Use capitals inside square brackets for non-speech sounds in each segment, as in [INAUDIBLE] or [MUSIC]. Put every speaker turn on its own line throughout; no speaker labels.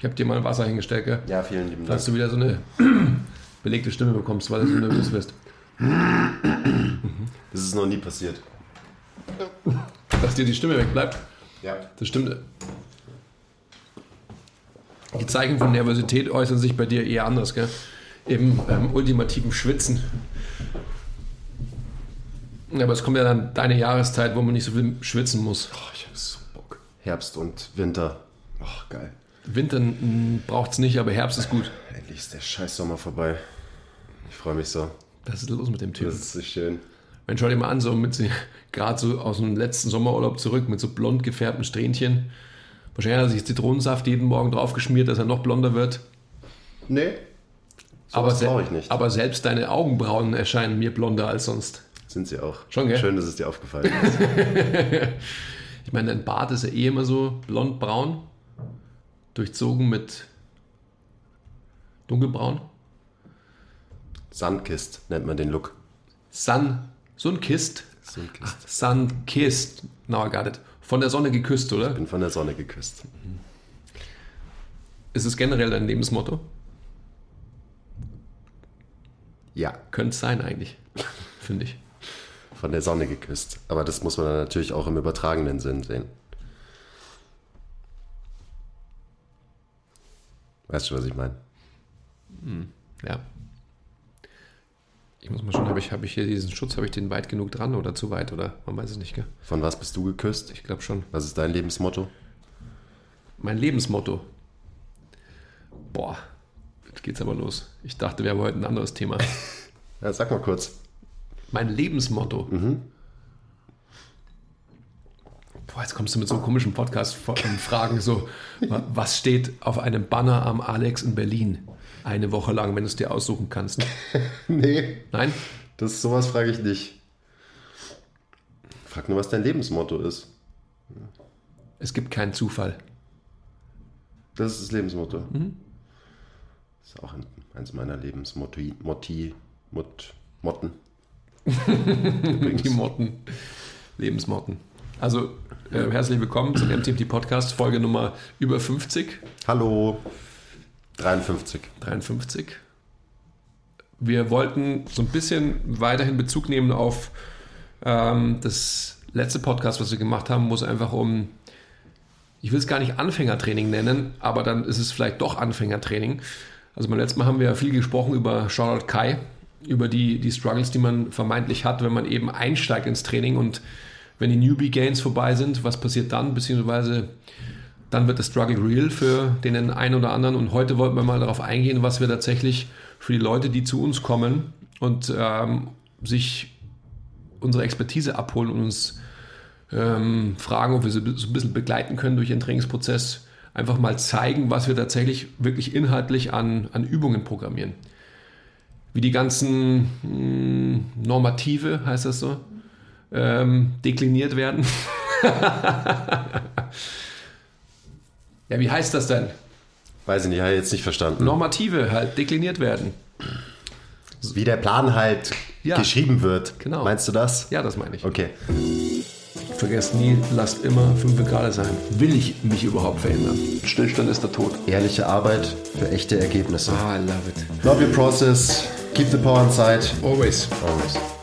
Ich habe dir mal Wasser hingestellt, gell?
Ja, vielen lieben Dank.
Dass du wieder so eine [CLEARS THROAT] belegte Stimme bekommst, weil du so nervös wirst. [CLEARS THROAT]
Das ist noch nie passiert.
Dass dir die Stimme wegbleibt.
Ja.
Das stimmt. Die Zeichen von Nervosität äußern sich bei dir eher anders, gell? Im ähm, ultimativen Schwitzen. Aber es kommt ja dann deine Jahreszeit, wo man nicht so viel schwitzen muss.
Oh, ich hab so Bock. Herbst und Winter. Ach, geil.
Winter braucht es nicht, aber Herbst ist gut.
Endlich ist der scheiß Sommer vorbei. Ich freue mich so.
Was ist los mit dem
Das
Typen?
ist so schön.
Mensch, schau dir mal an, so mit gerade so aus dem letzten Sommerurlaub zurück mit so blond gefärbten Strähnchen. Wahrscheinlich hat er sich Zitronensaft jeden Morgen draufgeschmiert, dass er noch blonder wird.
Nee.
aber,
Sowas
se-
brauche ich nicht.
aber selbst deine Augenbrauen erscheinen mir blonder als sonst.
Sind sie auch.
Schon, gell?
Schön, dass es dir aufgefallen ist. [LAUGHS]
Ich meine, dein Bart ist ja eh immer so blond-braun, durchzogen mit dunkelbraun.
Sunkist nennt man den Look.
Sun, Sunkist.
Sunkist.
Sunkist. Now I got it. Von der Sonne geküsst, oder?
Bin von der Sonne geküsst.
Ist es generell dein Lebensmotto?
Ja,
Könnte sein eigentlich, finde ich.
von der Sonne geküsst. Aber das muss man dann natürlich auch im übertragenen Sinn sehen. Weißt du, was ich meine?
Ja. Ich muss mal schauen, habe ich, habe ich hier diesen Schutz, habe ich den weit genug dran oder zu weit oder man weiß es nicht, gell?
Von was bist du geküsst?
Ich glaube schon.
Was ist dein Lebensmotto?
Mein Lebensmotto. Boah, jetzt geht's aber los. Ich dachte, wir haben heute ein anderes Thema. [LAUGHS]
Ja, sag mal kurz.
Mein Lebensmotto. Boah, jetzt kommst du mit so komischen Podcast-Fragen. So, wa- was steht auf einem Banner am Alex in Berlin? Eine Woche lang, wenn du es dir aussuchen kannst. [LAUGHS]
Nee,
Nein?
das sowas frage ich nicht. Frag nur, was dein Lebensmotto ist.
Es gibt keinen Zufall.
Das ist das Lebensmotto. Das ist auch ein, eins meiner Lebensmotti, Motti, Mot, Motten. [LAUGHS]
Die Motten. Lebensmotten. Also, äh, herzlich willkommen zum MTMT Podcast, Folge Nummer über 50,
Hallo. 53.
53. Wir wollten so ein bisschen weiterhin Bezug nehmen auf ähm, das letzte Podcast, was wir gemacht haben, wo es einfach um, ich will es gar nicht Anfängertraining nennen, aber dann ist es vielleicht doch Anfängertraining. Also beim letzten Mal haben wir ja viel gesprochen über Charlotte Kai, über die, die Struggles, die man vermeintlich hat, wenn man eben einsteigt ins Training und wenn die Newbie Gains vorbei sind, was passiert dann, beziehungsweise dann wird das Struggle real für den einen oder anderen. Und heute wollten wir mal darauf eingehen, was wir tatsächlich für die Leute, die zu uns kommen und ähm, sich unsere Expertise abholen und uns ähm, fragen, ob wir sie so ein bisschen begleiten können durch ihren Trainingsprozess, einfach mal zeigen, was wir tatsächlich wirklich inhaltlich an, an Übungen programmieren. Wie die ganzen mh, Normative, heißt das so, ähm, dekliniert werden. [LAUGHS] ja, wie heißt das denn?
Weiß ich nicht, habe ich jetzt nicht verstanden.
Normative halt dekliniert werden.
Wie der Plan halt
Ja.
geschrieben wird.
Genau.
Meinst du das?
Ja, das meine ich.
Okay.
Vergesst nie, lasst immer 5 Grad sein. Will ich mich überhaupt verändern? Stillstand ist der Tod.
Ehrliche Arbeit für echte Ergebnisse.
Ah, I love it.
Love your process. Keep the power inside.
Always.
Always.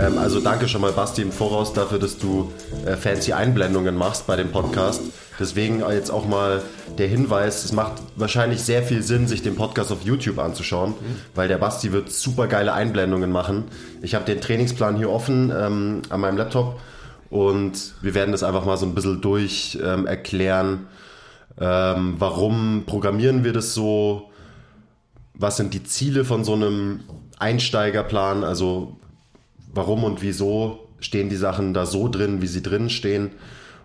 Ähm, also danke schon mal, Basti, im Voraus dafür, dass du äh, fancy Einblendungen machst bei dem Podcast. Deswegen jetzt auch mal der Hinweis, es macht wahrscheinlich sehr viel Sinn, sich den Podcast auf YouTube anzuschauen, weil der Basti wird super geile Einblendungen machen. Ich habe den Trainingsplan hier offen ähm, an meinem Laptop und wir werden das einfach mal so ein bisschen durch ähm, erklären, ähm, warum programmieren wir das so, was sind die Ziele von so einem Einsteigerplan, also warum und wieso stehen die Sachen da so drin, wie sie drin stehen.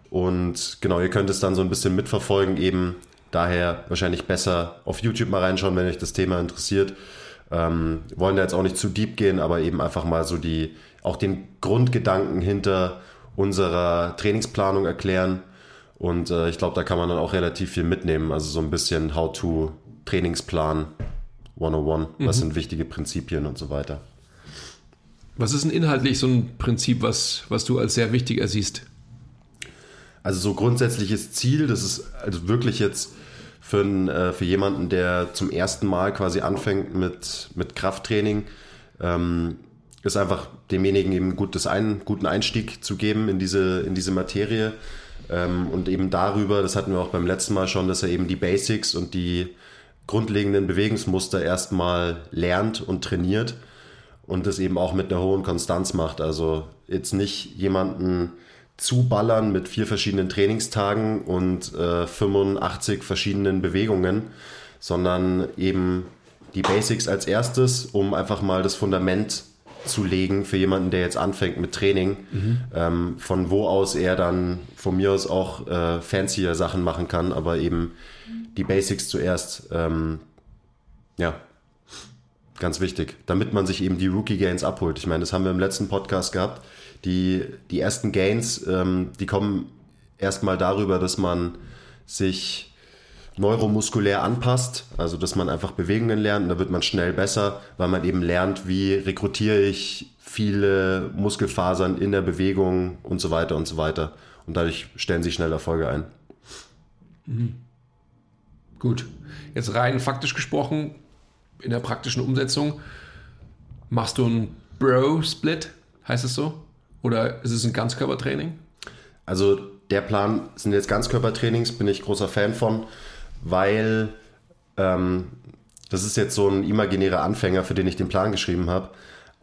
Und genau, ihr könnt es dann so ein bisschen mitverfolgen, eben daher wahrscheinlich besser auf YouTube mal reinschauen, wenn euch das Thema interessiert. Ähm, wollen da jetzt auch nicht zu deep gehen, aber eben einfach mal so die, auch den Grundgedanken hinter unserer Trainingsplanung erklären. Und äh, ich glaube, da kann man dann auch relativ viel mitnehmen. Also so ein bisschen How-to Trainingsplan 101. Was sind wichtige Prinzipien und so weiter.
Was ist denn inhaltlich so ein Prinzip, was, was du als sehr wichtig ersiehst?
Also so grundsätzliches Ziel, das ist also wirklich jetzt für, äh, für jemanden, der zum ersten Mal quasi anfängt mit, mit Krafttraining, ähm, ist einfach demjenigen eben gutes ein, guten Einstieg zu geben in diese, in diese Materie. Ähm, und eben darüber, das hatten wir auch beim letzten Mal schon, dass er eben die Basics und die grundlegenden Bewegungsmuster erstmal lernt und trainiert und das eben auch mit einer hohen Konstanz macht. Also jetzt nicht jemanden zuballern mit vier verschiedenen Trainingstagen und äh, 85 verschiedenen Bewegungen, sondern eben die Basics als erstes, um einfach mal das Fundament zu legen für jemanden, der jetzt anfängt mit Training, mhm. ähm, von wo aus er dann von mir aus auch äh, fancier Sachen machen kann, aber eben die Basics zuerst. Ähm, ja, ganz wichtig, damit man sich eben die Rookie Gains abholt. Ich meine, das haben wir im letzten Podcast gehabt die, die ersten Gains, ähm, die kommen erstmal darüber, dass man sich neuromuskulär anpasst, also dass man einfach Bewegungen lernt, da wird man schnell besser, weil man eben lernt, wie rekrutiere ich viele Muskelfasern in der Bewegung und so weiter und so weiter. Und dadurch stellen sich schnell Erfolge ein.
Mhm. Gut. Jetzt rein faktisch gesprochen, in der praktischen Umsetzung, machst du einen Bro-Split, heißt es so? Oder ist es ein Ganzkörpertraining?
Also der Plan sind jetzt Ganzkörpertrainings, bin ich großer Fan von, weil ähm, das ist jetzt so ein imaginärer Anfänger, für den ich den Plan geschrieben habe.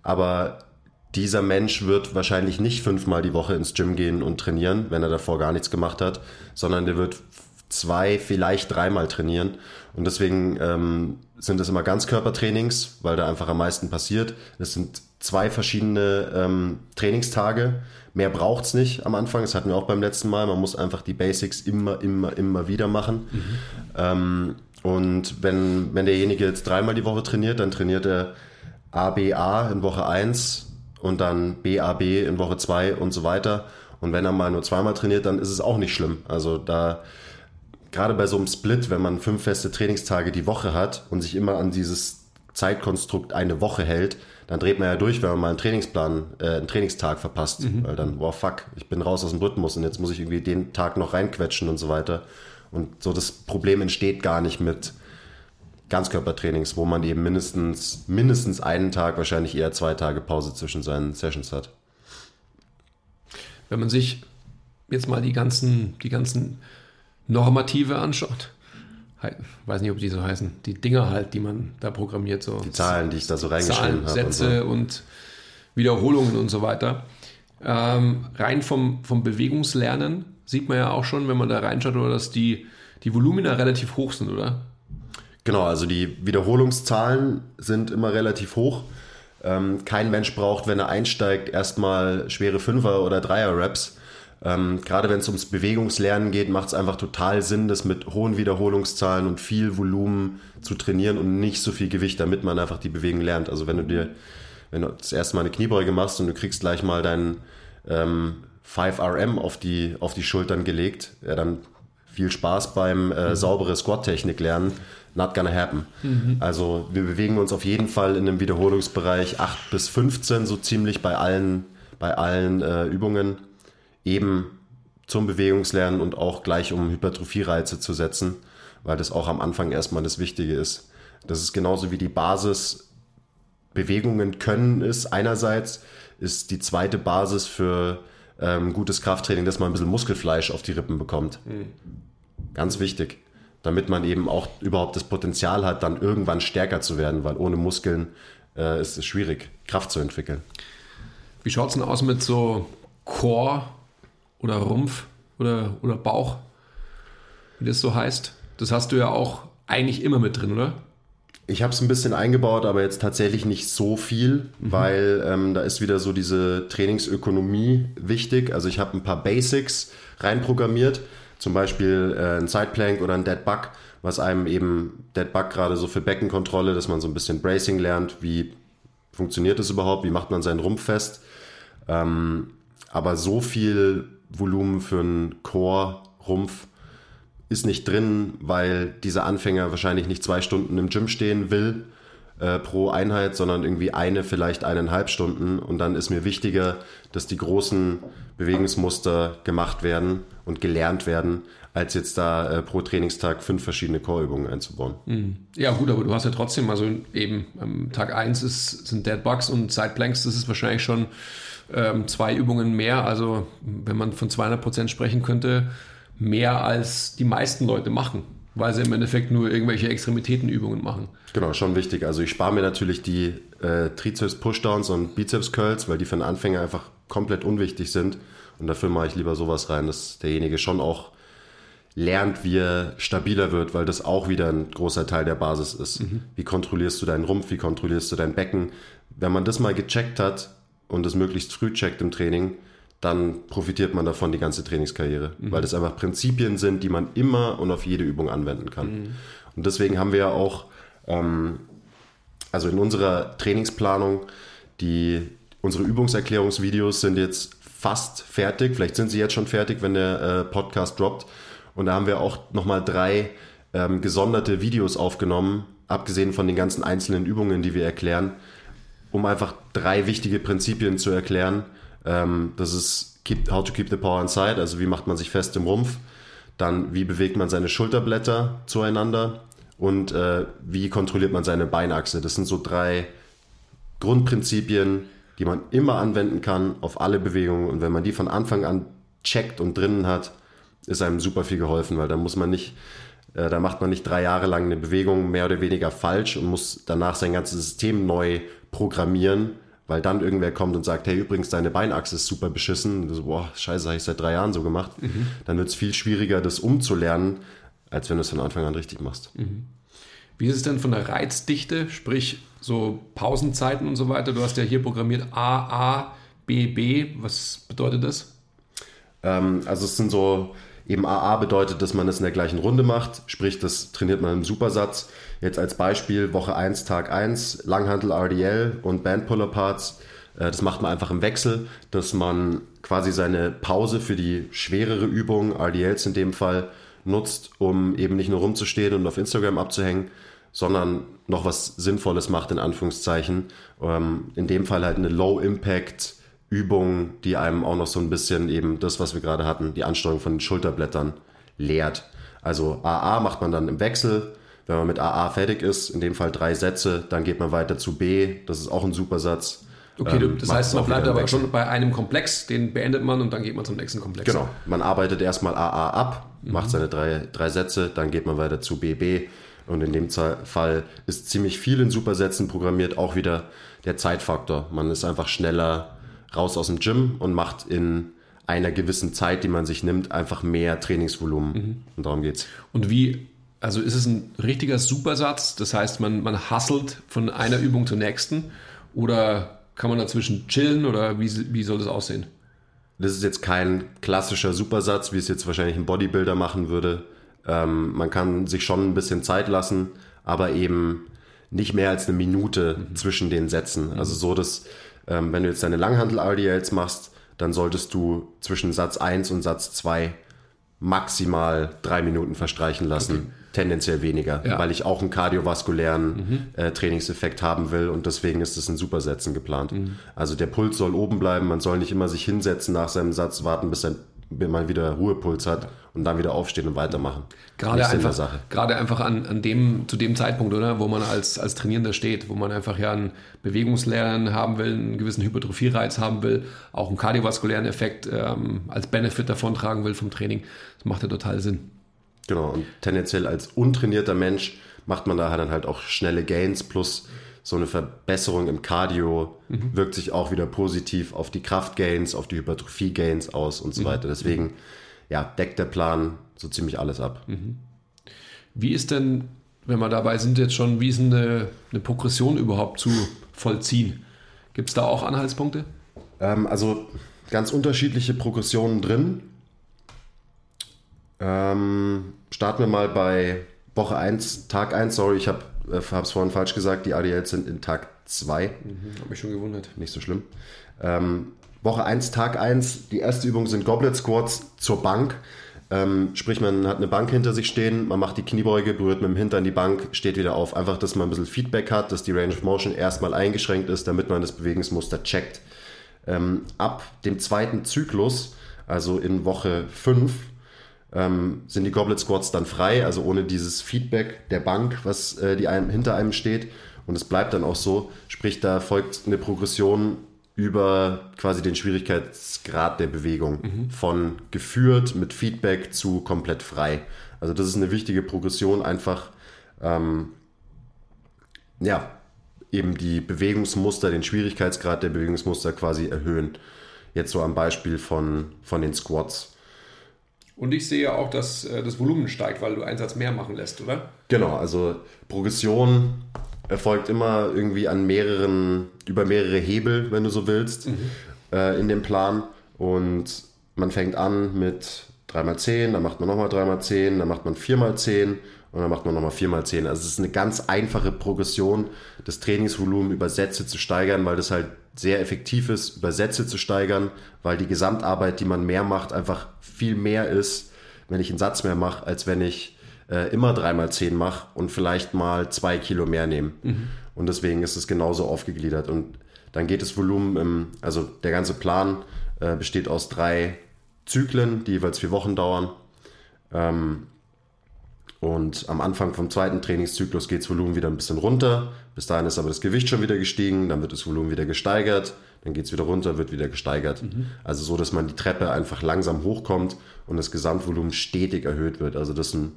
Aber dieser Mensch wird wahrscheinlich nicht fünfmal die Woche ins Gym gehen und trainieren, wenn er davor gar nichts gemacht hat, sondern der wird zwei, vielleicht dreimal trainieren. Und deswegen ähm, sind es immer Ganzkörpertrainings, weil da einfach am meisten passiert. Es sind zwei verschiedene ähm, Trainingstage. Mehr braucht es nicht am Anfang. Das hatten wir auch beim letzten Mal. Man muss einfach die Basics immer, immer, immer wieder machen. Mhm. Ähm, und wenn, wenn derjenige jetzt dreimal die Woche trainiert, dann trainiert er ABA in Woche 1 und dann BAB in Woche 2 und so weiter. Und wenn er mal nur zweimal trainiert, dann ist es auch nicht schlimm. Also da, gerade bei so einem Split, wenn man fünf feste Trainingstage die Woche hat und sich immer an dieses Zeitkonstrukt eine Woche hält, dann dreht man ja durch, wenn man mal einen Trainingsplan, äh, einen Trainingstag verpasst. Mhm. Weil dann, wow, fuck, ich bin raus aus dem Rhythmus und jetzt muss ich irgendwie den Tag noch reinquetschen und so weiter. Und so das Problem entsteht gar nicht mit Ganzkörpertrainings, wo man eben mindestens, mindestens einen Tag, wahrscheinlich eher zwei Tage Pause zwischen seinen Sessions hat.
Wenn man sich jetzt mal die ganzen, die ganzen Normative anschaut, weiß nicht, ob die so heißen, die Dinger halt, die man da programmiert. So
die Zahlen, die ich da so reingeschrieben habe.
Sätze und, so. und, Wiederholungen und so weiter. Ähm, rein vom, vom Bewegungslernen sieht man ja auch schon, wenn man da reinschaut, oder dass die, die Volumina relativ hoch sind, oder?
Genau, also die Wiederholungszahlen sind immer relativ hoch. Ähm, kein Mensch braucht, wenn er einsteigt, erstmal schwere Fünfer- oder Dreier-Raps ähm, gerade wenn es ums Bewegungslernen geht, macht es einfach total Sinn, das mit hohen Wiederholungszahlen und viel Volumen zu trainieren und nicht so viel Gewicht, damit man einfach die Bewegung lernt. Also wenn du dir, wenn du das erste Mal eine Kniebeuge machst und du kriegst gleich mal deinen ähm, 5RM auf die, auf die Schultern gelegt, ja, dann viel Spaß beim äh, mhm. saubere Squat-Technik lernen. Not gonna happen. Mhm. Also wir bewegen uns auf jeden Fall in einem Wiederholungsbereich 8 bis 15, so ziemlich bei allen, bei allen äh, Übungen eben zum Bewegungslernen und auch gleich um Hypertrophie-Reize zu setzen, weil das auch am Anfang erstmal das Wichtige ist. Das ist genauso wie die Basis Bewegungen können ist. Einerseits ist die zweite Basis für ähm, gutes Krafttraining, dass man ein bisschen Muskelfleisch auf die Rippen bekommt. Mhm. Ganz wichtig, damit man eben auch überhaupt das Potenzial hat, dann irgendwann stärker zu werden, weil ohne Muskeln äh, ist es schwierig, Kraft zu entwickeln.
Wie schaut es denn aus mit so Core- oder Rumpf oder, oder Bauch, wie das so heißt. Das hast du ja auch eigentlich immer mit drin, oder?
Ich habe es ein bisschen eingebaut, aber jetzt tatsächlich nicht so viel, mhm. weil ähm, da ist wieder so diese Trainingsökonomie wichtig. Also ich habe ein paar Basics reinprogrammiert, zum Beispiel äh, ein Sideplank oder ein Dead Bug, was einem eben Dead Bug gerade so für Beckenkontrolle, dass man so ein bisschen Bracing lernt, wie funktioniert das überhaupt, wie macht man seinen Rumpf fest. Ähm, aber so viel Volumen für einen Core-Rumpf ist nicht drin, weil dieser Anfänger wahrscheinlich nicht zwei Stunden im Gym stehen will, äh, pro Einheit, sondern irgendwie eine, vielleicht eineinhalb Stunden. Und dann ist mir wichtiger, dass die großen Bewegungsmuster gemacht werden und gelernt werden, als jetzt da äh, pro Trainingstag fünf verschiedene Core-Übungen einzubauen.
Mhm. Ja, gut, aber du hast ja trotzdem, also eben ähm, Tag 1 ist, sind Dead Bugs und Side Planks, das ist wahrscheinlich schon ähm, zwei Übungen mehr. Also, wenn man von 200 Prozent sprechen könnte, mehr als die meisten Leute machen, weil sie im Endeffekt nur irgendwelche Extremitätenübungen machen.
Genau, schon wichtig. Also, ich spare mir natürlich die äh, Trizeps-Pushdowns und Bizeps-Curls, weil die für einen Anfänger einfach komplett unwichtig sind. Und dafür mache ich lieber sowas rein, dass derjenige schon auch lernt, wie er stabiler wird, weil das auch wieder ein großer Teil der Basis ist. Mhm. Wie kontrollierst du deinen Rumpf, wie kontrollierst du dein Becken? Wenn man das mal gecheckt hat und das möglichst früh checkt im Training, dann profitiert man davon die ganze Trainingskarriere, mhm. weil das einfach Prinzipien sind, die man immer und auf jede Übung anwenden kann. Mhm. Und deswegen haben wir ja auch, ähm, also in unserer Trainingsplanung, die, unsere Übungserklärungsvideos sind jetzt fast fertig. Vielleicht sind sie jetzt schon fertig, wenn der äh, Podcast droppt. Und da haben wir auch nochmal drei ähm, gesonderte Videos aufgenommen, abgesehen von den ganzen einzelnen Übungen, die wir erklären, um einfach drei wichtige Prinzipien zu erklären. Ähm, das ist keep, How to keep the power inside, also wie macht man sich fest im Rumpf. Dann, wie bewegt man seine Schulterblätter zueinander und äh, wie kontrolliert man seine Beinachse. Das sind so drei Grundprinzipien, die man immer anwenden kann auf alle Bewegungen. Und wenn man die von Anfang an checkt und drinnen hat, ist einem super viel geholfen, weil da muss man nicht, äh, da macht man nicht drei Jahre lang eine Bewegung mehr oder weniger falsch und muss danach sein ganzes System neu programmieren, weil dann irgendwer kommt und sagt, hey, übrigens, deine Beinachse ist super beschissen. So, boah, scheiße, habe ich seit drei Jahren so gemacht. Mhm. Dann wird es viel schwieriger, das umzulernen, als wenn du es von Anfang an richtig machst. Mhm.
Wie ist es denn von der Reizdichte, sprich so Pausenzeiten und so weiter? Du hast ja hier programmiert A, A, B, B. Was bedeutet das?
Ähm, also es sind so Eben AA bedeutet, dass man es in der gleichen Runde macht, sprich, das trainiert man im Supersatz. Jetzt als Beispiel Woche 1, Tag 1, Langhantel RDL und Bandpuller Parts. Äh, das macht man einfach im Wechsel, dass man quasi seine Pause für die schwerere Übung, RDLs in dem Fall, nutzt, um eben nicht nur rumzustehen und auf Instagram abzuhängen, sondern noch was Sinnvolles macht, in Anführungszeichen. Ähm, in dem Fall halt eine Low-Impact- Übung, die einem auch noch so ein bisschen eben das, was wir gerade hatten, die Ansteuerung von den Schulterblättern lehrt. Also AA macht man dann im Wechsel. Wenn man mit AA fertig ist, in dem Fall drei Sätze, dann geht man weiter zu B. Das ist auch ein super Satz.
Okay, ähm, das heißt, man bleibt aber schon bei einem Komplex, den beendet man und dann geht man zum nächsten Komplex.
Genau, man arbeitet erstmal AA ab, mhm. macht seine drei, drei Sätze, dann geht man weiter zu BB. Und in dem Fall ist ziemlich viel in Supersätzen programmiert, auch wieder der Zeitfaktor. Man ist einfach schneller, raus aus dem Gym und macht in einer gewissen Zeit, die man sich nimmt, einfach mehr Trainingsvolumen. Mhm. Und darum geht's.
Und wie, also ist es ein richtiger Supersatz? Das heißt, man, man hasselt von einer Übung zur nächsten? Oder kann man dazwischen chillen oder wie, wie soll das aussehen?
Das ist jetzt kein klassischer Supersatz, wie es jetzt wahrscheinlich ein Bodybuilder machen würde. Ähm, man kann sich schon ein bisschen Zeit lassen, aber eben nicht mehr als eine Minute mhm. zwischen den Sätzen. Also so, dass ähm, wenn du jetzt deine Langhandel-RDLs machst, dann solltest du zwischen Satz 1 und Satz 2 maximal drei Minuten verstreichen lassen. Okay. Tendenziell weniger, ja. weil ich auch einen kardiovaskulären mhm. äh, Trainingseffekt haben will und deswegen ist es in Supersätzen geplant. Mhm. Also der Puls soll oben bleiben, man soll nicht immer sich hinsetzen nach seinem Satz, warten, bis man wieder Ruhepuls hat und dann wieder aufstehen und weitermachen.
Gerade einfach, gerade einfach an, an dem, zu dem Zeitpunkt, oder, wo man als, als Trainierender steht, wo man einfach ja einen Bewegungslernen haben will, einen gewissen Hypertrophie-Reiz haben will, auch einen kardiovaskulären Effekt ähm, als Benefit davon tragen will vom Training. Das macht ja total Sinn.
Genau, und tendenziell als untrainierter Mensch macht man da dann halt auch schnelle Gains plus so eine Verbesserung im Cardio mhm. wirkt sich auch wieder positiv auf die Kraftgains, auf die Hypertrophie-Gains aus und so mhm. weiter. Deswegen ja, deckt der Plan so ziemlich alles ab. Mhm.
Wie ist denn, wenn wir dabei sind jetzt schon, wie ist eine, eine Progression überhaupt zu vollziehen? Gibt es da auch Anhaltspunkte?
Ähm, also ganz unterschiedliche Progressionen drin. Ähm, starten wir mal bei Woche 1, Tag 1, sorry, ich habe äh, es vorhin falsch gesagt, die ADLs sind in Tag 2.
Mhm, habe mich schon gewundert.
Nicht so schlimm. Ähm, Woche 1, Tag 1, die erste Übung sind Goblet Squats zur Bank. Ähm, sprich, man hat eine Bank hinter sich stehen, man macht die Kniebeuge, berührt mit dem Hintern die Bank, steht wieder auf. Einfach, dass man ein bisschen Feedback hat, dass die Range of Motion erstmal eingeschränkt ist, damit man das Bewegungsmuster checkt. Ähm, ab dem zweiten Zyklus, also in Woche 5, ähm, sind die Goblet Squats dann frei, also ohne dieses Feedback der Bank, was äh, die einem, hinter einem steht. Und es bleibt dann auch so. Sprich, da folgt eine Progression über quasi den Schwierigkeitsgrad der Bewegung. Mhm. Von geführt mit Feedback zu komplett frei. Also das ist eine wichtige Progression, einfach ähm, ja, eben die Bewegungsmuster, den Schwierigkeitsgrad der Bewegungsmuster quasi erhöhen. Jetzt so am Beispiel von, von den Squats.
Und ich sehe auch, dass äh, das Volumen steigt, weil du einen Satz mehr machen lässt, oder?
Genau, also Progression erfolgt immer irgendwie an mehreren, über mehrere Hebel, wenn du so willst, mhm. äh, in dem Plan. Und man fängt an mit 3x10, dann macht man nochmal 3x10, dann macht man 4x10 und dann macht man nochmal 4x10. Also es ist eine ganz einfache Progression, das Trainingsvolumen über Sätze zu steigern, weil das halt sehr effektiv ist, über Sätze zu steigern, weil die Gesamtarbeit, die man mehr macht, einfach viel mehr ist, wenn ich einen Satz mehr mache, als wenn ich äh, immer dreimal zehn mache und vielleicht mal zwei Kilo mehr nehme. Mhm. Und deswegen ist es genauso aufgegliedert. Und dann geht das Volumen, im, also der ganze Plan äh, besteht aus drei Zyklen, die jeweils vier Wochen dauern. Ähm, und am Anfang vom zweiten Trainingszyklus geht das Volumen wieder ein bisschen runter. Bis dahin ist aber das Gewicht schon wieder gestiegen, dann wird das Volumen wieder gesteigert, dann geht es wieder runter, wird wieder gesteigert. Mhm. Also so, dass man die Treppe einfach langsam hochkommt und das Gesamtvolumen stetig erhöht wird. Also dass ein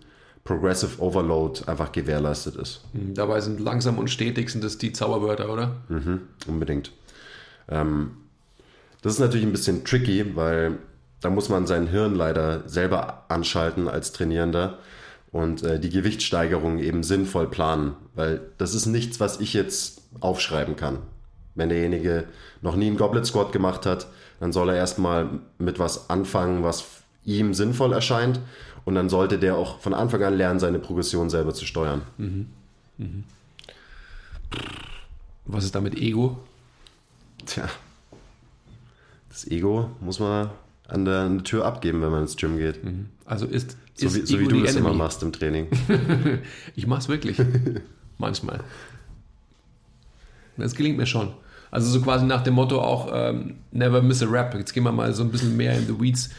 Progressive Overload einfach gewährleistet ist.
Mhm, dabei sind langsam und stetig sind das die Zauberwörter, oder?
Mhm, unbedingt. Ähm, das ist natürlich ein bisschen tricky, weil da muss man sein Hirn leider selber anschalten als Trainierender und äh, die Gewichtssteigerung eben sinnvoll planen, weil das ist nichts, was ich jetzt aufschreiben kann. Wenn derjenige noch nie einen Goblet Squat gemacht hat, dann soll er erstmal mit was anfangen, was ihm sinnvoll erscheint und dann sollte der auch von Anfang an lernen, seine Progression selber zu steuern. Mhm. Mhm.
Was ist damit Ego?
Tja, das Ego muss man an der, an der Tür abgeben, wenn man ins Gym geht. Mhm.
Also ist,
so wie, so wie du das Enemy. immer machst im Training. [LAUGHS]
ich mach's wirklich. [LAUGHS] Manchmal. Das gelingt mir schon. Also so quasi nach dem Motto auch ähm, never miss a rap. Jetzt gehen wir mal so ein bisschen mehr in the weeds.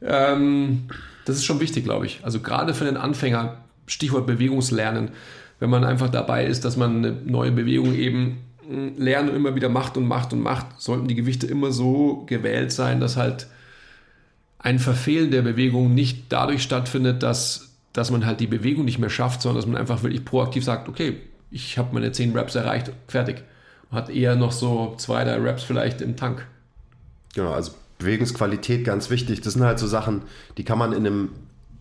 Ähm, das ist schon wichtig, glaube ich. Also gerade für den Anfänger, Stichwort Bewegungslernen, wenn man einfach dabei ist, dass man eine neue Bewegung eben hm, lernt und immer wieder macht und macht und macht, sollten die Gewichte immer so gewählt sein, dass halt ein Verfehlen der Bewegung nicht dadurch stattfindet, dass, dass man halt die Bewegung nicht mehr schafft, sondern dass man einfach wirklich proaktiv sagt, okay, ich habe meine 10 Reps erreicht, fertig. Und hat eher noch so zwei, drei Reps vielleicht im Tank.
Genau, also Bewegungsqualität ganz wichtig. Das sind halt so Sachen, die kann man in einem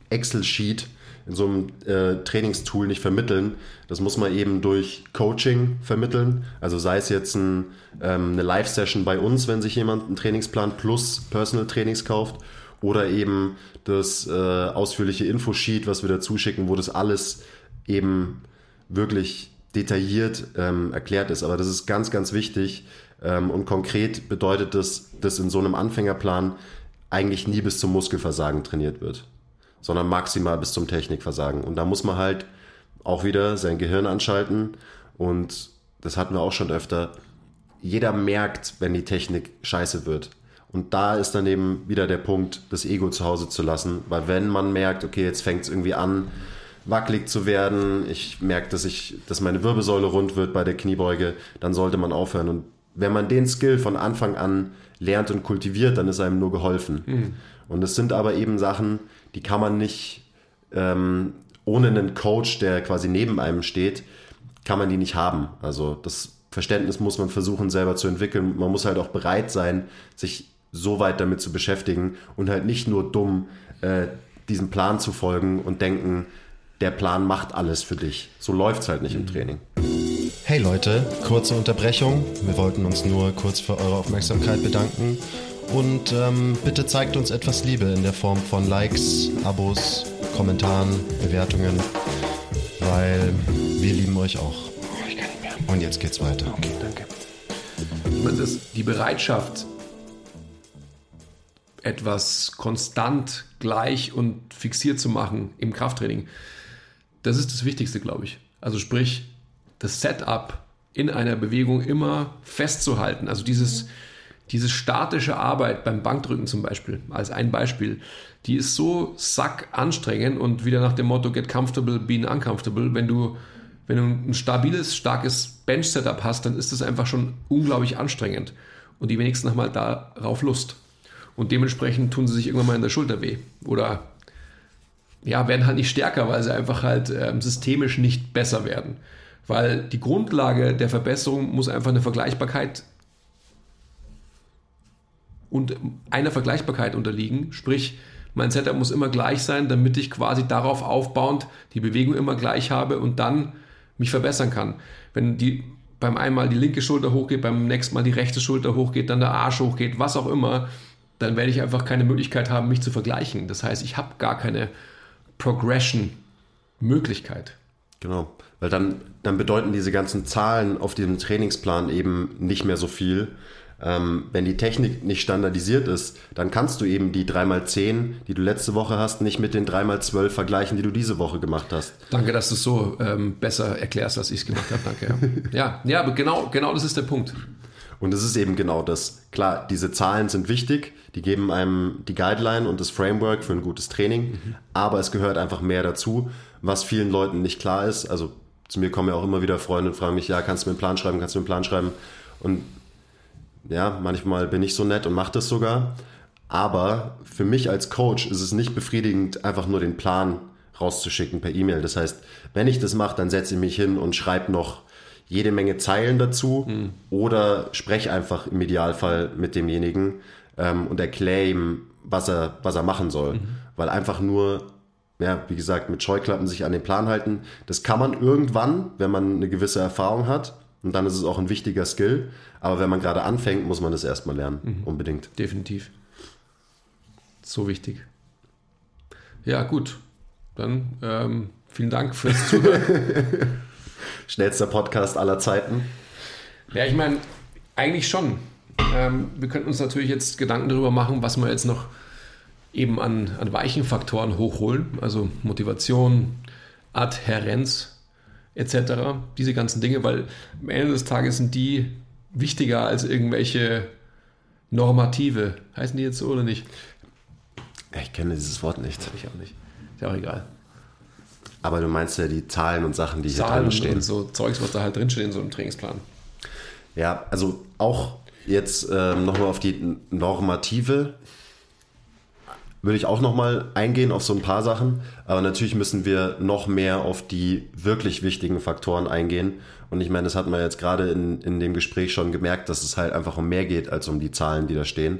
Excel-Sheet, in so einem äh, Trainingstool nicht vermitteln. Das muss man eben durch Coaching vermitteln. Also sei es jetzt ein, ähm, eine Live-Session bei uns, wenn sich jemand einen Trainingsplan plus Personal Trainings kauft. Oder eben das äh, ausführliche Infosheet, was wir dazu schicken, wo das alles eben wirklich detailliert ähm, erklärt ist. Aber das ist ganz, ganz wichtig, und konkret bedeutet das, dass in so einem Anfängerplan eigentlich nie bis zum Muskelversagen trainiert wird, sondern maximal bis zum Technikversagen. Und da muss man halt auch wieder sein Gehirn anschalten. Und das hatten wir auch schon öfter. Jeder merkt, wenn die Technik scheiße wird. Und da ist dann eben wieder der Punkt, das Ego zu Hause zu lassen. Weil wenn man merkt, okay, jetzt fängt es irgendwie an, wackelig zu werden, ich merke, dass ich, dass meine Wirbelsäule rund wird bei der Kniebeuge, dann sollte man aufhören. Und wenn man den Skill von Anfang an lernt und kultiviert, dann ist einem nur geholfen. Mhm. Und es sind aber eben Sachen, die kann man nicht ähm, ohne einen Coach, der quasi neben einem steht, kann man die nicht haben. Also das Verständnis muss man versuchen selber zu entwickeln. Man muss halt auch bereit sein, sich so weit damit zu beschäftigen und halt nicht nur dumm äh, diesem Plan zu folgen und denken, der Plan macht alles für dich. So läuft es halt nicht im mhm. Training.
Hey Leute, kurze Unterbrechung. Wir wollten uns nur kurz für eure Aufmerksamkeit bedanken. Und ähm, bitte zeigt uns etwas Liebe in der Form von Likes, Abos, Kommentaren, Bewertungen, weil wir lieben euch auch. Oh, ich kann nicht mehr. Und jetzt geht's weiter.
Okay, danke. Ich das, die Bereitschaft, etwas konstant gleich und fixiert zu machen im Krafttraining, das ist das Wichtigste, glaube ich. Also sprich, das Setup in einer Bewegung immer festzuhalten. Also dieses, diese statische Arbeit beim Bankdrücken zum Beispiel, als ein Beispiel, die ist so sack anstrengend und wieder nach dem Motto get comfortable, be uncomfortable. Wenn du, wenn du ein stabiles, starkes Bench-Setup hast, dann ist das einfach schon unglaublich anstrengend. Und die wenigsten haben halt darauf Lust. Und dementsprechend tun sie sich irgendwann mal in der Schulter weh. Oder ja, werden halt nicht stärker, weil sie einfach halt ähm, systemisch nicht besser werden. Weil die Grundlage der Verbesserung muss einfach eine Vergleichbarkeit und einer Vergleichbarkeit unterliegen. Sprich, mein Setup muss immer gleich sein, damit ich quasi darauf aufbauend die Bewegung immer gleich habe und dann mich verbessern kann. Wenn die beim einmal die linke Schulter hochgeht, beim nächsten Mal die rechte Schulter hochgeht, dann der Arsch hochgeht, was auch immer, dann werde ich einfach keine Möglichkeit haben, mich zu vergleichen. Das heißt, ich habe gar keine Progression-Möglichkeit.
Genau, weil dann, dann bedeuten diese ganzen Zahlen auf diesem Trainingsplan eben nicht mehr so viel, ähm, wenn die Technik nicht standardisiert ist, dann kannst du eben die 3x10, die du letzte Woche hast, nicht mit den 3x12 vergleichen, die du diese Woche gemacht hast.
Danke, dass du es so ähm, besser erklärst, als ich es gemacht habe. Danke. Ja, ja, aber genau, genau das ist der Punkt.
Und es ist eben genau das. Klar, diese Zahlen sind wichtig, die geben einem die Guideline und das Framework für ein gutes Training, mhm. aber es gehört einfach mehr dazu, was vielen Leuten nicht klar ist. Also zu mir kommen ja auch immer wieder Freunde und fragen mich, ja, kannst du mir einen Plan schreiben, kannst du mir einen Plan schreiben? Und ja, manchmal bin ich so nett und mache das sogar. Aber für mich als Coach ist es nicht befriedigend, einfach nur den Plan rauszuschicken per E-Mail. Das heißt, wenn ich das mache, dann setze ich mich hin und schreibe noch jede Menge Zeilen dazu mhm. oder spreche einfach im Idealfall mit demjenigen ähm, und erkläre ihm, was er, was er machen soll. Mhm. Weil einfach nur, ja, wie gesagt, mit Scheuklappen sich an den Plan halten, das kann man irgendwann, wenn man eine gewisse Erfahrung hat. Und dann ist es auch ein wichtiger Skill. Aber wenn man gerade anfängt, muss man das erstmal lernen. Mhm. Unbedingt.
Definitiv. So wichtig. Ja, gut. Dann ähm, vielen Dank fürs [LAUGHS] Zuhören.
Schnellster Podcast aller Zeiten.
Ja, ich meine, eigentlich schon. Ähm, wir könnten uns natürlich jetzt Gedanken darüber machen, was wir jetzt noch eben an, an weichen Faktoren hochholen. Also Motivation, Adhärenz etc. Diese ganzen Dinge, weil am Ende des Tages sind die wichtiger als irgendwelche Normative. Heißen die jetzt so oder nicht?
Ich kenne dieses Wort nicht.
Ich auch nicht. Ist ja auch egal.
Aber du meinst ja die Zahlen und Sachen, die
Zahlen hier drin stehen. Und so Zeugs, was da halt drinsteht in so einem Trainingsplan.
Ja, also auch jetzt ähm, nochmal auf die Normative würde ich auch nochmal eingehen auf so ein paar Sachen. Aber natürlich müssen wir noch mehr auf die wirklich wichtigen Faktoren eingehen. Und ich meine, das hat man jetzt gerade in, in dem Gespräch schon gemerkt, dass es halt einfach um mehr geht als um die Zahlen, die da stehen.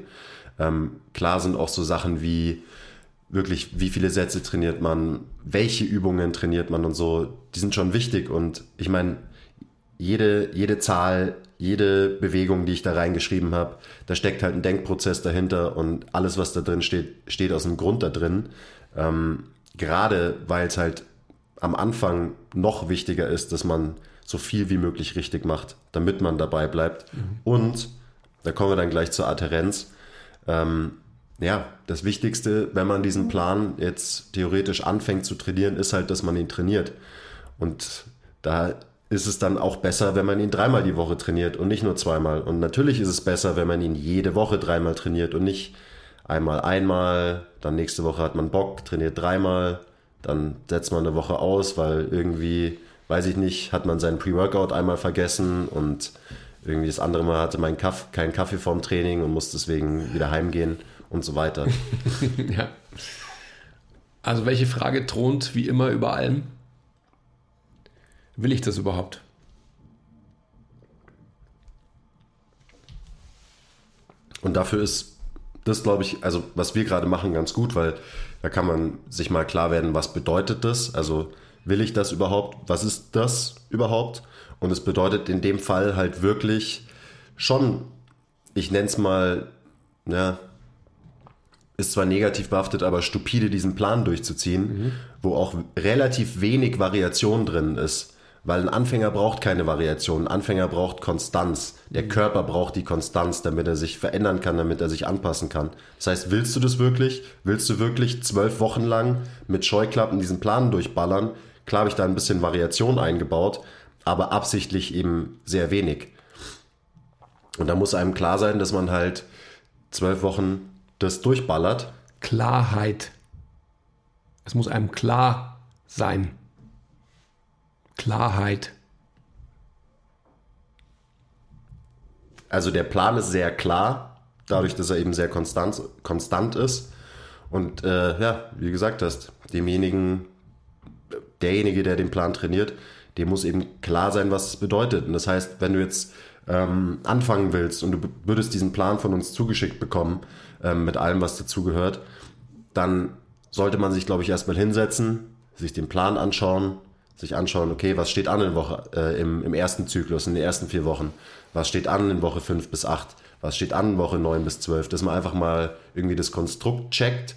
Ähm, klar sind auch so Sachen wie wirklich, wie viele Sätze trainiert man, welche Übungen trainiert man und so, die sind schon wichtig. Und ich meine, jede, jede Zahl, jede Bewegung, die ich da reingeschrieben habe, da steckt halt ein Denkprozess dahinter und alles, was da drin steht, steht aus einem Grund da drin. Ähm, gerade weil es halt am Anfang noch wichtiger ist, dass man so viel wie möglich richtig macht, damit man dabei bleibt. Mhm. Und da kommen wir dann gleich zur Adherenz. Ähm, ja, das Wichtigste, wenn man diesen Plan jetzt theoretisch anfängt zu trainieren, ist halt, dass man ihn trainiert. Und da ist es dann auch besser, wenn man ihn dreimal die Woche trainiert und nicht nur zweimal. Und natürlich ist es besser, wenn man ihn jede Woche dreimal trainiert und nicht einmal einmal, dann nächste Woche hat man Bock, trainiert dreimal, dann setzt man eine Woche aus, weil irgendwie, weiß ich nicht, hat man seinen Pre-Workout einmal vergessen und irgendwie das andere Mal hatte man Kaff, keinen Kaffee vorm Training und muss deswegen wieder heimgehen und so weiter. [LAUGHS]
ja. Also welche Frage thront wie immer über allem? Will ich das überhaupt?
Und dafür ist das, glaube ich, also was wir gerade machen, ganz gut, weil da kann man sich mal klar werden, was bedeutet das? Also will ich das überhaupt? Was ist das überhaupt? Und es bedeutet in dem Fall halt wirklich schon, ich nenne es mal, ja, ist zwar negativ behaftet, aber stupide diesen Plan durchzuziehen, mhm. wo auch relativ wenig Variation drin ist. Weil ein Anfänger braucht keine Variation, ein Anfänger braucht Konstanz. Der
Mhm.
Körper braucht die Konstanz, damit er sich verändern kann, damit er sich anpassen kann. Das heißt, willst du das wirklich? Willst du wirklich zwölf Wochen lang mit Scheuklappen diesen Plan durchballern? Klar habe ich da ein bisschen Variation eingebaut, aber absichtlich eben sehr wenig. Und da muss einem klar sein, dass man halt zwölf Wochen das durchballert.
Klarheit. Es muss einem klar sein. Klarheit.
Also der Plan ist sehr klar, dadurch, dass er eben sehr konstant, konstant ist. Und äh, ja, wie gesagt hast, demjenigen, derjenige, der den Plan trainiert, dem muss eben klar sein, was es bedeutet. Und das heißt, wenn du jetzt ähm, anfangen willst und du würdest diesen Plan von uns zugeschickt bekommen, ähm, mit allem, was dazugehört, dann sollte man sich, glaube ich, erstmal hinsetzen, sich den Plan anschauen, sich anschauen, okay, was steht an in Woche, äh, im, im ersten Zyklus, in den ersten vier Wochen, was steht an in Woche 5 bis 8, was steht an in Woche 9 bis 12, dass man einfach mal irgendwie das Konstrukt checkt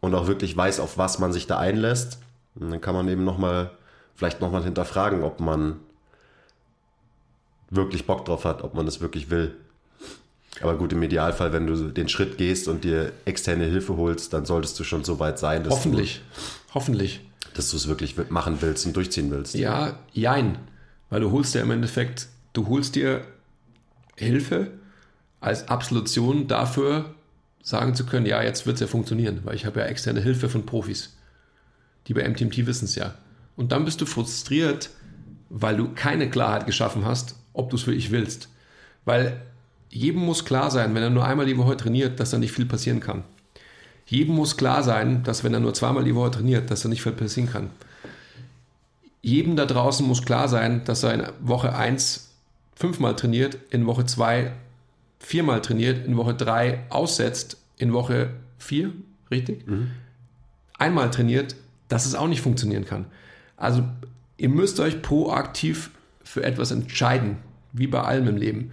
und auch wirklich weiß, auf was man sich da einlässt. Und dann kann man eben nochmal, vielleicht nochmal hinterfragen, ob man wirklich Bock drauf hat, ob man das wirklich will. Aber gut, im Idealfall, wenn du den Schritt gehst und dir externe Hilfe holst, dann solltest du schon so weit sein, dass
Hoffentlich. Hoffentlich.
Dass du es wirklich wi- machen willst und durchziehen willst.
Ja, jein. Weil du holst dir im Endeffekt, du holst dir Hilfe als Absolution dafür, sagen zu können, ja, jetzt wird es ja funktionieren, weil ich habe ja externe Hilfe von Profis. Die bei MTMT wissen es ja. Und dann bist du frustriert, weil du keine Klarheit geschaffen hast, ob du es wirklich willst. Weil jedem muss klar sein, wenn er nur einmal die Woche trainiert, dass da nicht viel passieren kann. Jedem muss klar sein, dass wenn er nur zweimal die Woche trainiert, dass da nicht viel passieren kann jedem da draußen muss klar sein, dass er in Woche 1 fünfmal trainiert, in Woche 2 viermal trainiert, in Woche 3 aussetzt, in Woche 4, richtig? Einmal trainiert, dass es auch nicht funktionieren kann. Also ihr müsst euch proaktiv für etwas entscheiden, wie bei allem im Leben.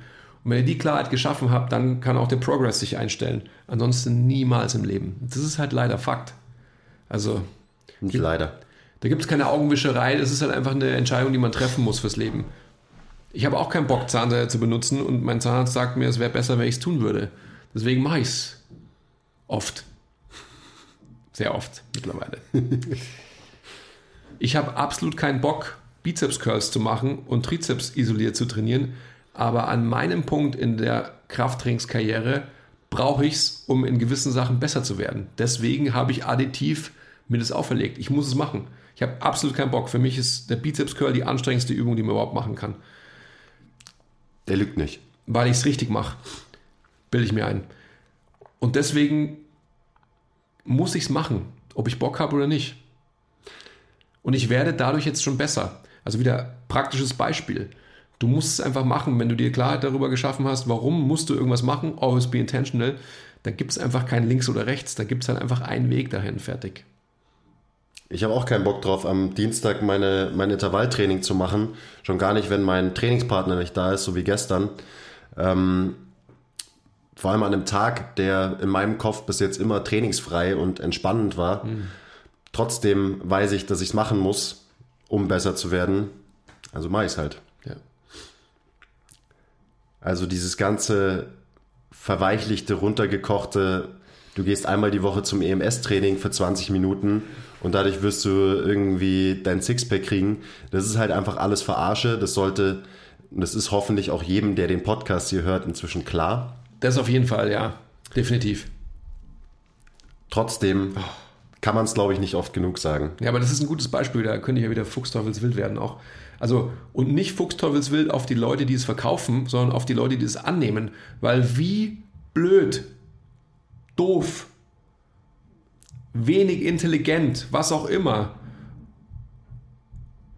Und wenn ihr die Klarheit geschaffen habt, dann kann auch der Progress sich einstellen. Ansonsten niemals im Leben. Das ist halt leider Fakt. Also
Nicht leider.
da gibt es keine Augenwischerei, das ist halt einfach eine Entscheidung, die man treffen muss fürs Leben. Ich habe auch keinen Bock, Zahnseide zu benutzen und mein Zahnarzt sagt mir, es wäre besser, wenn ich es tun würde. Deswegen mache ich es. Oft. Sehr oft mittlerweile. [LAUGHS] ich habe absolut keinen Bock, Bizeps-Curls zu machen und Trizeps isoliert zu trainieren, aber an meinem Punkt in der Krafttrainingskarriere brauche ich es, um in gewissen Sachen besser zu werden. Deswegen habe ich additiv mir das auferlegt. Ich muss es machen. Ich habe absolut keinen Bock. Für mich ist der Bizeps-Curl die anstrengendste Übung, die man überhaupt machen kann.
Der lügt nicht.
Weil ich es richtig mache. Bilde ich mir ein. Und deswegen muss ich es machen, ob ich Bock habe oder nicht. Und ich werde dadurch jetzt schon besser. Also wieder praktisches Beispiel. Du musst es einfach machen, wenn du dir Klarheit darüber geschaffen hast, warum musst du irgendwas machen, always be intentional, dann gibt es einfach kein links oder rechts, da gibt es halt einfach einen Weg dahin, fertig.
Ich habe auch keinen Bock drauf, am Dienstag meine, mein Intervalltraining zu machen. Schon gar nicht, wenn mein Trainingspartner nicht da ist, so wie gestern. Ähm, vor allem an einem Tag, der in meinem Kopf bis jetzt immer trainingsfrei und entspannend war. Trotzdem weiß ich, dass ich es machen muss, um besser zu werden. Also mache ich es halt. Also dieses ganze verweichlichte, runtergekochte, du gehst einmal die Woche zum EMS-Training für 20 Minuten und dadurch wirst du irgendwie dein Sixpack kriegen. Das ist halt einfach alles Verarsche. Das sollte, das ist hoffentlich auch jedem, der den Podcast hier hört, inzwischen klar.
Das auf jeden Fall, ja. Definitiv.
Trotzdem kann man es, glaube ich, nicht oft genug sagen.
Ja, aber das ist ein gutes Beispiel, da könnte ich ja wieder Fuchsteufelswild werden auch. Also, und nicht Fuchsteufelswild auf die Leute, die es verkaufen, sondern auf die Leute, die es annehmen. Weil wie blöd, doof, wenig intelligent, was auch immer,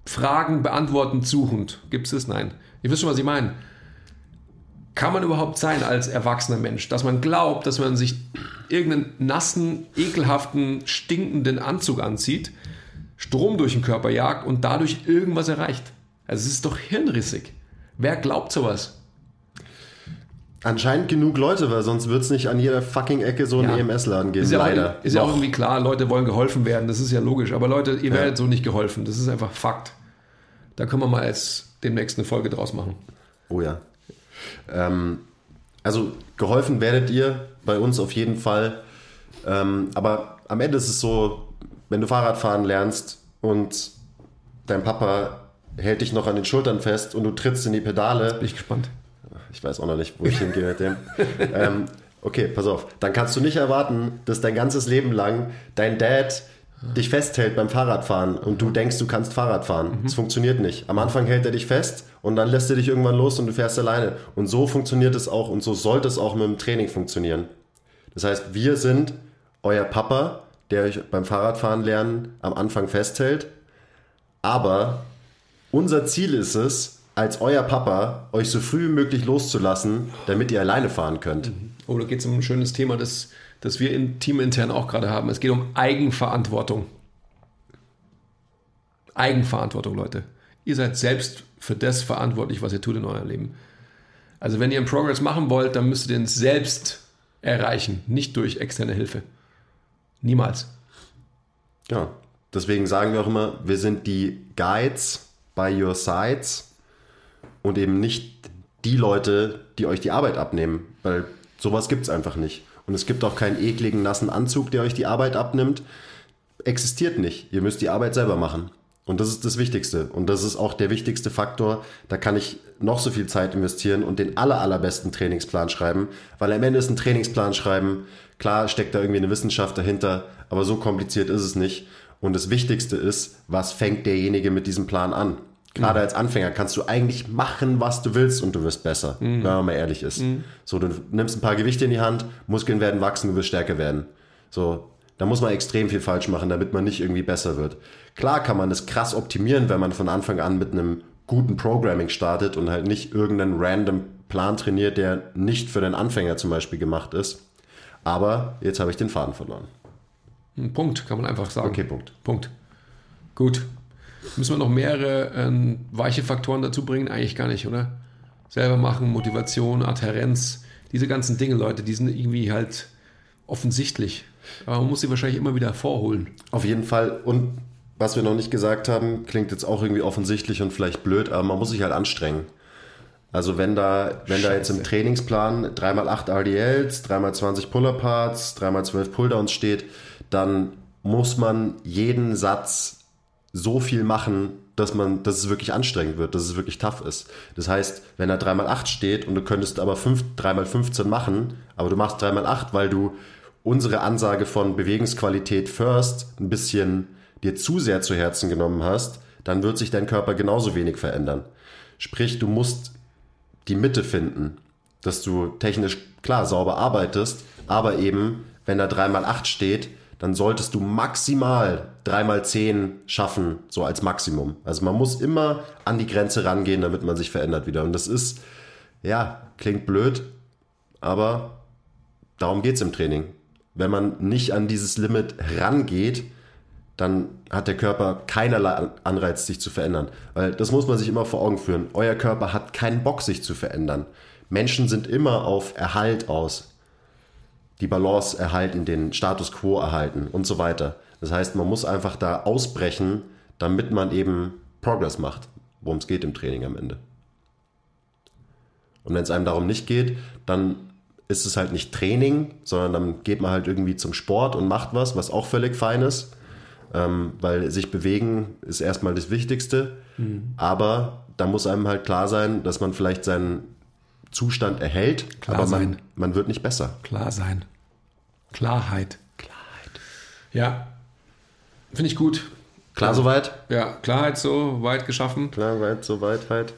Fragen beantworten suchend. Gibt es das? Nein. Ihr wisst schon, was ich meine. Kann man überhaupt sein als erwachsener Mensch, dass man glaubt, dass man sich irgendeinen nassen, ekelhaften, stinkenden Anzug anzieht, Strom durch den Körper jagt und dadurch irgendwas erreicht? Also es ist doch hirnrissig. Wer glaubt sowas?
Anscheinend genug Leute, weil sonst wird es nicht an jeder fucking Ecke so einen
Ja.
EMS-Laden geben.
Ist ja,
leider.
Auch, ist ja auch irgendwie klar, Leute wollen geholfen werden, das ist ja logisch. Aber Leute, ihr werdet so nicht geholfen. Das ist einfach Fakt. Da können wir mal jetzt demnächst eine Folge draus machen.
Oh ja. Ähm, also geholfen werdet ihr bei uns auf jeden Fall. Ähm, aber am Ende ist es so, wenn du Fahrradfahren lernst und dein Papa hält dich noch an den Schultern fest und du trittst in die Pedale.
Bin ich gespannt.
Ich weiß auch noch nicht, wo ich hingehe mit dem. [LAUGHS] ähm, okay, pass auf. Dann kannst du nicht erwarten, dass dein ganzes Leben lang dein Dad dich festhält beim Fahrradfahren und du denkst, du kannst Fahrrad fahren. Das funktioniert nicht. Am Anfang hält er dich fest und dann lässt er dich irgendwann los und du fährst alleine. Und so funktioniert es auch und so sollte es auch mit dem Training funktionieren. Das heißt, wir sind euer Papa, der euch beim Fahrradfahren lernen am Anfang festhält. Aber unser Ziel ist es, als euer Papa euch so früh wie möglich loszulassen, damit ihr alleine fahren könnt.
Oh, da geht es um ein schönes Thema, das, das wir in teamintern auch gerade haben. Es geht um Eigenverantwortung. Eigenverantwortung, Leute. Ihr seid selbst für das verantwortlich, was ihr tut in eurem Leben. Also wenn ihr einen Progress machen wollt, dann müsst ihr den selbst erreichen, nicht durch externe Hilfe. Niemals.
Ja, deswegen sagen wir auch immer, wir sind die Guides by your sides und eben nicht die Leute, die euch die Arbeit abnehmen, weil sowas gibt es einfach nicht. Und es gibt auch keinen ekligen, nassen Anzug, der euch die Arbeit abnimmt. Existiert nicht. Ihr müsst die Arbeit selber machen. Und das ist das Wichtigste. Und das ist auch der wichtigste Faktor. Da kann ich noch so viel Zeit investieren und den aller, allerbesten Trainingsplan schreiben. Weil am Ende ist ein Trainingsplan schreiben. Klar steckt da irgendwie eine Wissenschaft dahinter, aber so kompliziert ist es nicht. Und das Wichtigste ist, was fängt derjenige mit diesem Plan an? Gerade als Anfänger kannst du eigentlich machen, was du willst und du wirst besser, wenn man mal ehrlich ist. So, du nimmst ein paar Gewichte in die Hand, Muskeln werden wachsen, du wirst stärker werden. So, da muss man extrem viel falsch machen, damit man nicht irgendwie besser wird. Klar kann man das krass optimieren, wenn man von Anfang an mit einem guten Programming startet und halt nicht irgendeinen random Plan trainiert, der nicht für den Anfänger zum Beispiel gemacht ist. Aber jetzt habe ich den Faden verloren.
Punkt, kann man einfach sagen.
Okay, Punkt.
Punkt. Gut. Müssen wir noch mehrere ähm, weiche Faktoren dazu bringen? Eigentlich gar nicht, oder? Selber machen, Motivation, Adherenz, diese ganzen Dinge, Leute, die sind irgendwie halt offensichtlich. Aber man muss sie wahrscheinlich immer wieder hervorholen.
Auf jeden Fall. Und was wir noch nicht gesagt haben, klingt jetzt auch irgendwie offensichtlich und vielleicht blöd, aber man muss sich halt anstrengen. Also wenn da, wenn da jetzt im. Trainingsplan 3x8 RDLs, 3x20 Pull-Aparts, 3x12 Pulldowns steht, dann muss man jeden Satz so viel machen, dass man, dass es wirklich anstrengend wird, dass es wirklich tough ist. Das heißt, wenn da 3x8 steht und du könntest aber 5, 3x15 machen, aber du machst 3x8, weil du unsere Ansage von Bewegungsqualität first ein bisschen dir zu sehr zu Herzen genommen hast, dann wird sich dein Körper genauso wenig verändern. Sprich, du musst die Mitte finden, dass du technisch klar sauber arbeitest, aber eben, wenn da 3x8 steht, dann solltest du maximal 3x10 schaffen, so als Maximum. Also man muss immer an die Grenze rangehen, damit man sich verändert wieder. Und das ist, ja, klingt blöd, aber darum geht's im Training. Wenn man nicht an dieses Limit rangeht, dann hat der Körper keinerlei Anreiz, sich zu verändern. Weil das muss man sich immer vor Augen führen. Euer Körper hat keinen Bock, sich zu verändern. Menschen sind immer auf Erhalt aus. Die Balance erhalten, den Status quo erhalten und so weiter. Das heißt, man muss einfach da ausbrechen, damit man eben Progress macht, worum es geht im Training am Ende. Und wenn es einem darum nicht geht, dann ist es halt nicht Training, sondern dann geht man halt irgendwie zum Sport und macht was, was auch völlig fein ist. Ähm, weil sich bewegen ist erstmal das Wichtigste. Aber da muss einem halt klar sein, dass man vielleicht seinen Zustand erhält,
Klar
aber man,
sein.
man wird nicht besser.
Klar sein. Klarheit. Klarheit. Ja. Finde ich gut.
Klar soweit?
Ja, Klarheit so weit geschaffen.
Klar weit, soweit halt.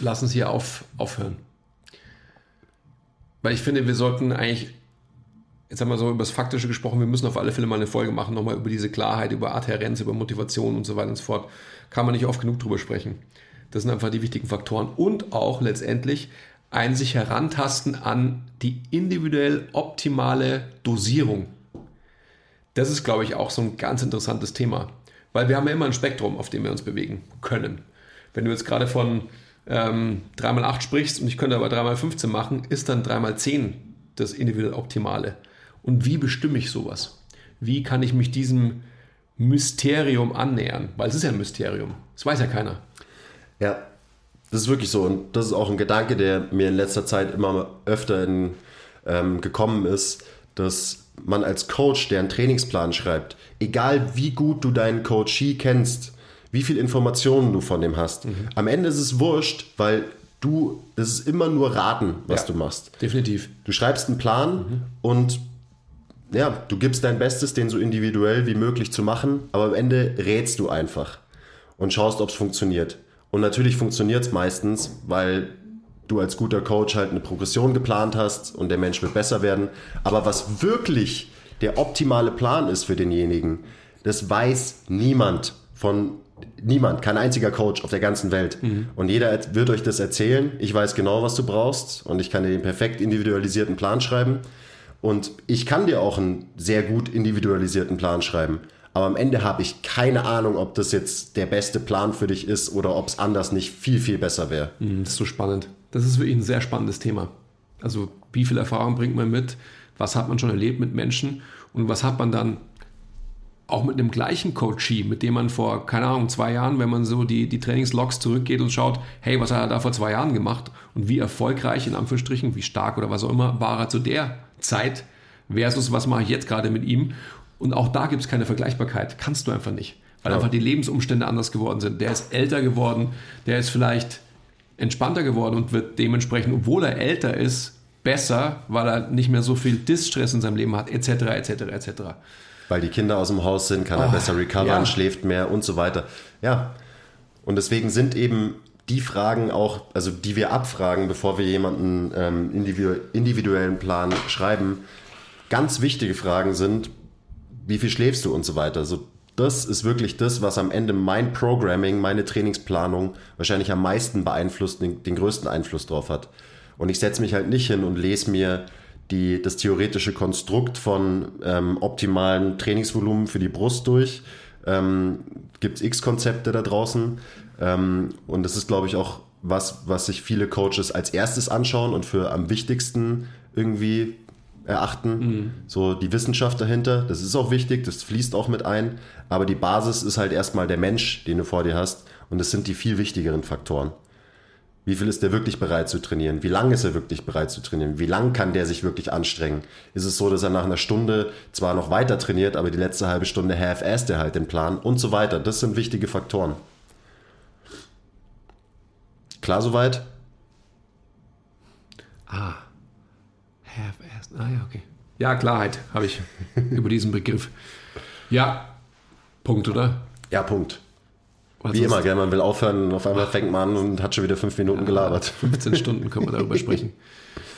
Lass uns hier auf, aufhören. Weil ich finde, wir sollten eigentlich, jetzt haben wir so über das Faktische gesprochen, wir müssen auf alle Fälle mal eine Folge machen, nochmal über diese Klarheit, über Adhärenz, über Motivation und so weiter und so fort. Kann man nicht oft genug drüber sprechen. Das sind einfach die wichtigen Faktoren. Und auch letztendlich ein sich herantasten an die individuell optimale Dosierung. Das ist, glaube ich, auch so ein ganz interessantes Thema. Weil wir haben ja immer ein Spektrum, auf dem wir uns bewegen können. Wenn du jetzt gerade von ähm, 3x8 sprichst und ich könnte aber 3x15 machen, ist dann 3x10 das individuell Optimale. Und wie bestimme ich sowas? Wie kann ich mich diesem Mysterium annähern, weil es ist ja ein Mysterium. Das weiß ja keiner.
Ja, das ist wirklich so. Und das ist auch ein Gedanke, der mir in letzter Zeit immer öfter in, ähm, gekommen ist, dass man als Coach, der einen Trainingsplan schreibt, egal wie gut du deinen Coachee kennst, wie viel Informationen du von dem hast, mhm. am Ende ist es wurscht, weil du, es ist immer nur raten, was ja, du machst.
Definitiv.
Du schreibst einen Plan mhm. und ja, du gibst dein Bestes, den so individuell wie möglich zu machen, aber am Ende rätst du einfach und schaust, ob es funktioniert. Und natürlich funktioniert es meistens, weil du als guter Coach halt eine Progression geplant hast und der Mensch wird besser werden. Aber was wirklich der optimale Plan ist für denjenigen, das weiß niemand von niemand, kein einziger Coach auf der ganzen Welt. Mhm. Und jeder wird euch das erzählen. Ich weiß genau, was du brauchst und ich kann dir den perfekt individualisierten Plan schreiben. Und ich kann dir auch einen sehr gut individualisierten Plan schreiben. Aber am Ende habe ich keine Ahnung, ob das jetzt der beste Plan für dich ist oder ob es anders nicht viel, viel besser wäre.
Mhm, das ist so spannend. Das ist wirklich ein sehr spannendes Thema. Also wie viel Erfahrung bringt man mit? Was hat man schon erlebt mit Menschen? Und was hat man dann auch mit einem gleichen Coachee, mit dem man vor, keine Ahnung, zwei Jahren, wenn man so die, die Trainingslogs zurückgeht und schaut, hey, was hat er da vor zwei Jahren gemacht und wie erfolgreich, in Anführungsstrichen, wie stark oder was auch immer, war er zu der Zeit versus was mache ich jetzt gerade mit ihm. Und auch da gibt es keine Vergleichbarkeit. Kannst du einfach nicht. Weil ja. einfach die Lebensumstände anders geworden sind. Der ist älter geworden, der ist vielleicht entspannter geworden und wird dementsprechend, obwohl er älter ist, besser, weil er nicht mehr so viel Distress in seinem Leben hat, etc., etc., etc.
Weil die Kinder aus dem Haus sind, kann er oh, besser recovern, ja. schläft mehr und so weiter. Ja. Und deswegen sind eben die Fragen auch, also die wir abfragen, bevor wir jemanden ähm, individuellen Plan schreiben, ganz wichtige Fragen sind, wie viel schläfst du und so weiter. Also das ist wirklich das, was am Ende mein Programming, meine Trainingsplanung wahrscheinlich am meisten beeinflusst, den, den größten Einfluss drauf hat. Und ich setze mich halt nicht hin und lese mir die, das theoretische Konstrukt von ähm, optimalen Trainingsvolumen für die Brust durch. Ähm, Gibt es x-Konzepte da draußen. Ähm, und das ist, glaube ich, auch was, was sich viele Coaches als erstes anschauen und für am wichtigsten irgendwie erachten. Mhm. So die Wissenschaft dahinter, das ist auch wichtig, das fließt auch mit ein. Aber die Basis ist halt erstmal der Mensch, den du vor dir hast. Und das sind die viel wichtigeren Faktoren. Wie viel ist der wirklich bereit zu trainieren? Wie lange ist er wirklich bereit zu trainieren? Wie lang kann der sich wirklich anstrengen? Ist es so, dass er nach einer Stunde zwar noch weiter trainiert, aber die letzte halbe Stunde half-assed er halt den Plan und so weiter? Das sind wichtige Faktoren. Klar soweit?
Ah. Half-assed. Ah ja, okay. Ja, Klarheit habe ich [LAUGHS] über diesen Begriff. Ja, Punkt, oder?
Ja, Punkt. Wie immer, gell, man will aufhören, auf einmal fängt man an und hat schon wieder fünf Minuten ja, gelabert. [LAUGHS]
15 Stunden können wir darüber sprechen.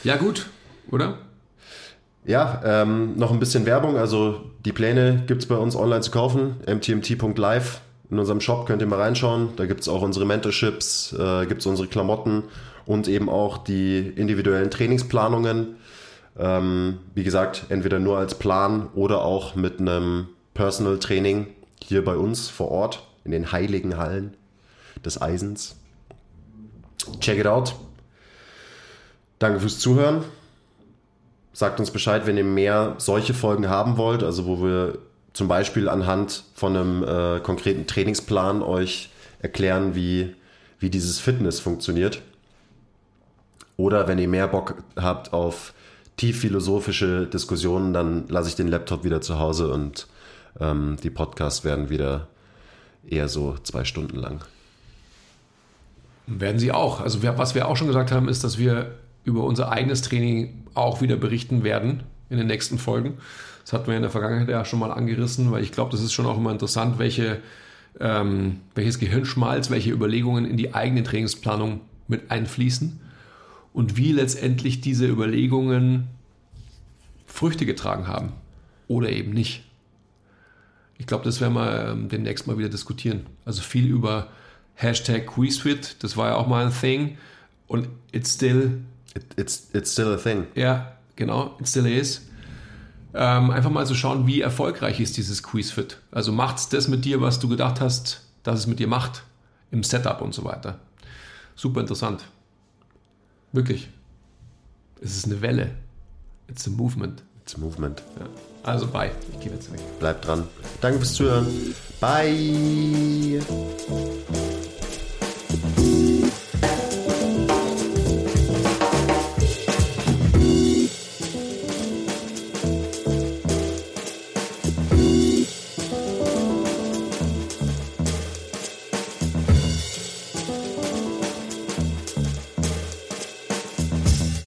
Ja, gut, oder?
Ja, ähm, noch ein bisschen Werbung. Also die Pläne gibt es bei uns online zu kaufen. mtmt.live. In unserem Shop könnt ihr mal reinschauen. Da gibt es auch unsere Mentorships, äh, gibt es unsere Klamotten und eben auch die individuellen Trainingsplanungen. Ähm, wie gesagt, entweder nur als Plan oder auch mit einem Personal Training hier bei uns vor Ort in den heiligen Hallen des Eisens. Check it out. Danke fürs Zuhören. Sagt uns Bescheid, wenn ihr mehr solche Folgen haben wollt, also wo wir zum Beispiel anhand von einem äh, konkreten Trainingsplan euch erklären, wie, wie dieses Fitness funktioniert. Oder wenn ihr mehr Bock habt auf tief philosophische Diskussionen, dann lasse ich den Laptop wieder zu Hause und ähm, die Podcasts werden wieder eher so zwei Stunden lang.
Werden sie auch. Also was wir auch schon gesagt haben, ist, dass wir über unser eigenes Training auch wieder berichten werden in den nächsten Folgen. Das hatten wir in der Vergangenheit ja schon mal angerissen, weil ich glaube, das ist schon auch immer interessant, welche, ähm, welches Gehirnschmalz, welche Überlegungen in die eigene Trainingsplanung mit einfließen und wie letztendlich diese Überlegungen Früchte getragen haben oder eben nicht. Ich glaube, das werden wir ähm, demnächst mal wieder diskutieren. Also viel über Hashtag QuizFit, das war ja auch mal ein Thing. Und it's still.
It, it's, it's still a thing.
Ja, genau, it still is. Ähm, einfach mal zu so schauen, wie erfolgreich ist dieses QuizFit. Also macht es das mit dir, was du gedacht hast, dass es mit dir macht, im Setup und so weiter. Super interessant. Wirklich. Es ist eine Welle. It's a movement.
It's a movement.
Ja. Also bye. Ich gehe jetzt weg.
Bleibt dran. Danke fürs Zuhören. Bye.